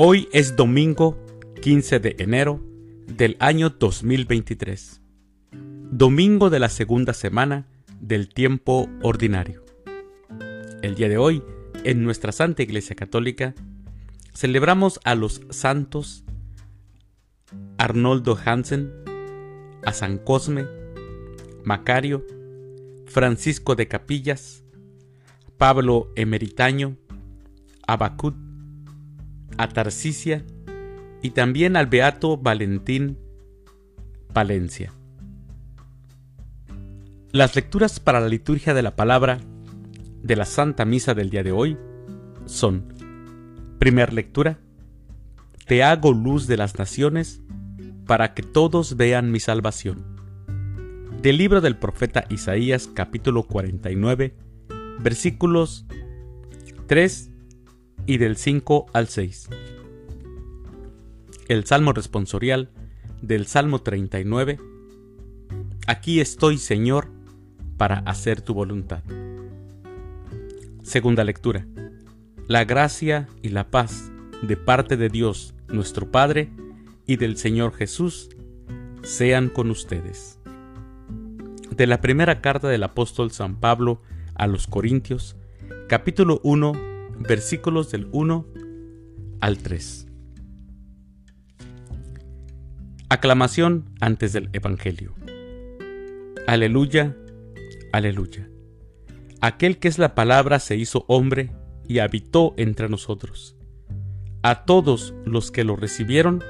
Hoy es domingo 15 de enero del año 2023, domingo de la segunda semana del tiempo ordinario. El día de hoy, en nuestra Santa Iglesia Católica, celebramos a los santos Arnoldo Hansen, a San Cosme, Macario, Francisco de Capillas, Pablo Emeritaño, Abacut, a Tarsicia y también al beato Valentín Palencia. Las lecturas para la liturgia de la palabra de la Santa Misa del día de hoy son, primer lectura, Te hago luz de las naciones para que todos vean mi salvación. Del libro del profeta Isaías capítulo 49, versículos 3 y del 5 al 6. El Salmo responsorial del Salmo 39. Aquí estoy, Señor, para hacer tu voluntad. Segunda lectura. La gracia y la paz de parte de Dios, nuestro Padre, y del Señor Jesús, sean con ustedes. De la primera carta del apóstol San Pablo a los Corintios, capítulo 1, versículos del 1 al 3. Aclamación antes del Evangelio. Aleluya, aleluya. Aquel que es la palabra se hizo hombre y habitó entre nosotros. A todos los que lo recibieron,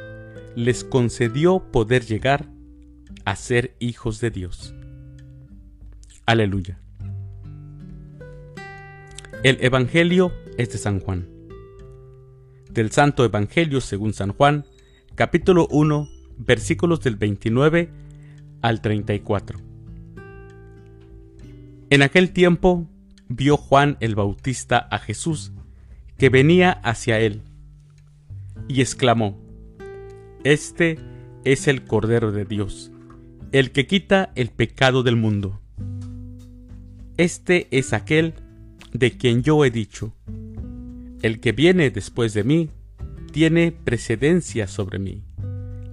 les concedió poder llegar a ser hijos de Dios. Aleluya. El Evangelio es de San Juan. Del Santo Evangelio según San Juan, capítulo 1, versículos del 29 al 34. En aquel tiempo vio Juan el Bautista a Jesús, que venía hacia él, y exclamó, Este es el Cordero de Dios, el que quita el pecado del mundo. Este es aquel de quien yo he dicho, el que viene después de mí tiene precedencia sobre mí,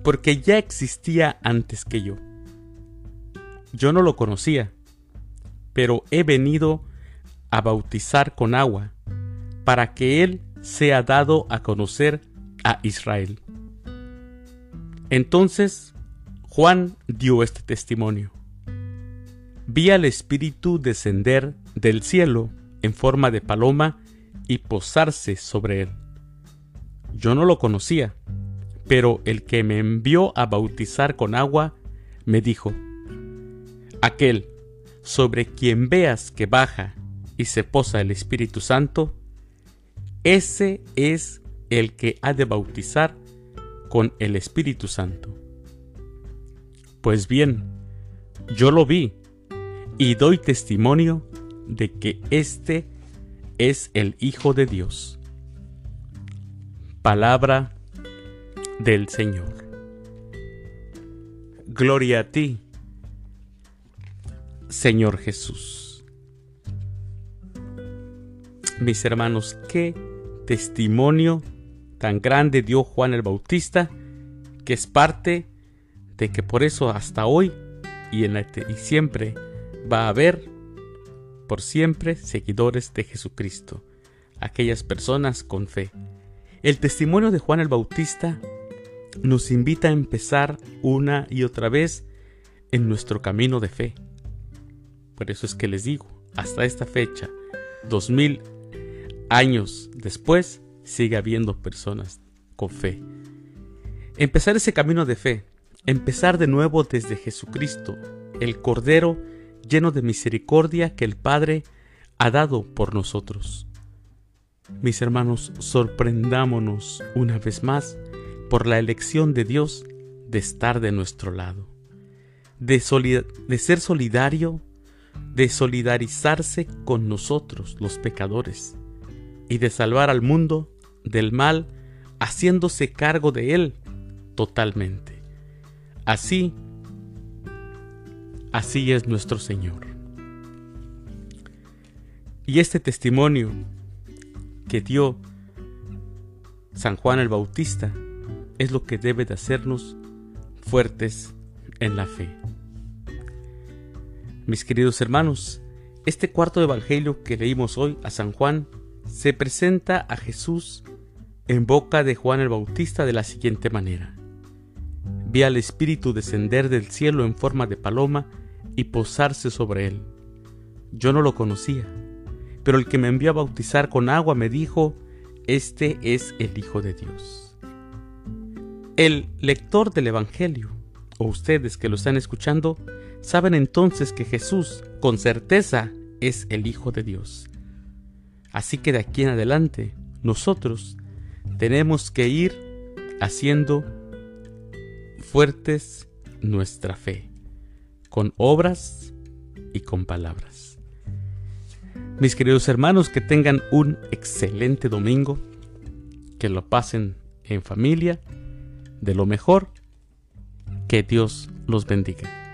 porque ya existía antes que yo. Yo no lo conocía, pero he venido a bautizar con agua, para que Él sea dado a conocer a Israel. Entonces Juan dio este testimonio. Vi al Espíritu descender del cielo en forma de paloma y posarse sobre él. Yo no lo conocía, pero el que me envió a bautizar con agua me dijo, aquel sobre quien veas que baja y se posa el Espíritu Santo, ese es el que ha de bautizar con el Espíritu Santo. Pues bien, yo lo vi y doy testimonio de que éste es el Hijo de Dios. Palabra del Señor. Gloria a ti, Señor Jesús. Mis hermanos, qué testimonio tan grande dio Juan el Bautista, que es parte de que por eso hasta hoy y, en y siempre va a haber por siempre seguidores de Jesucristo, aquellas personas con fe. El testimonio de Juan el Bautista nos invita a empezar una y otra vez en nuestro camino de fe. Por eso es que les digo, hasta esta fecha, dos mil años después, sigue habiendo personas con fe. Empezar ese camino de fe, empezar de nuevo desde Jesucristo, el Cordero lleno de misericordia que el Padre ha dado por nosotros. Mis hermanos, sorprendámonos una vez más por la elección de Dios de estar de nuestro lado, de, ser solidario, de solidarizarse con nosotros, los pecadores, y de salvar al mundo del mal haciéndose cargo de él totalmente. Así Así es nuestro Señor. Y este testimonio que dio San Juan el Bautista es lo que debe de hacernos fuertes en la fe. Mis queridos hermanos, este cuarto evangelio que leímos hoy a San Juan se presenta a Jesús en boca de Juan el Bautista de la siguiente manera. Vi al Espíritu descender del cielo en forma de paloma y posarse sobre él. Yo no lo conocía, pero el que me envió a bautizar con agua me dijo, Este es el Hijo de Dios. El lector del Evangelio, o ustedes que lo están escuchando, saben entonces que Jesús, con certeza, es el Hijo de Dios. Así que de aquí en adelante, nosotros tenemos que ir haciendo fuertes nuestra fe, con obras y con palabras. Mis queridos hermanos, que tengan un excelente domingo, que lo pasen en familia, de lo mejor, que Dios los bendiga.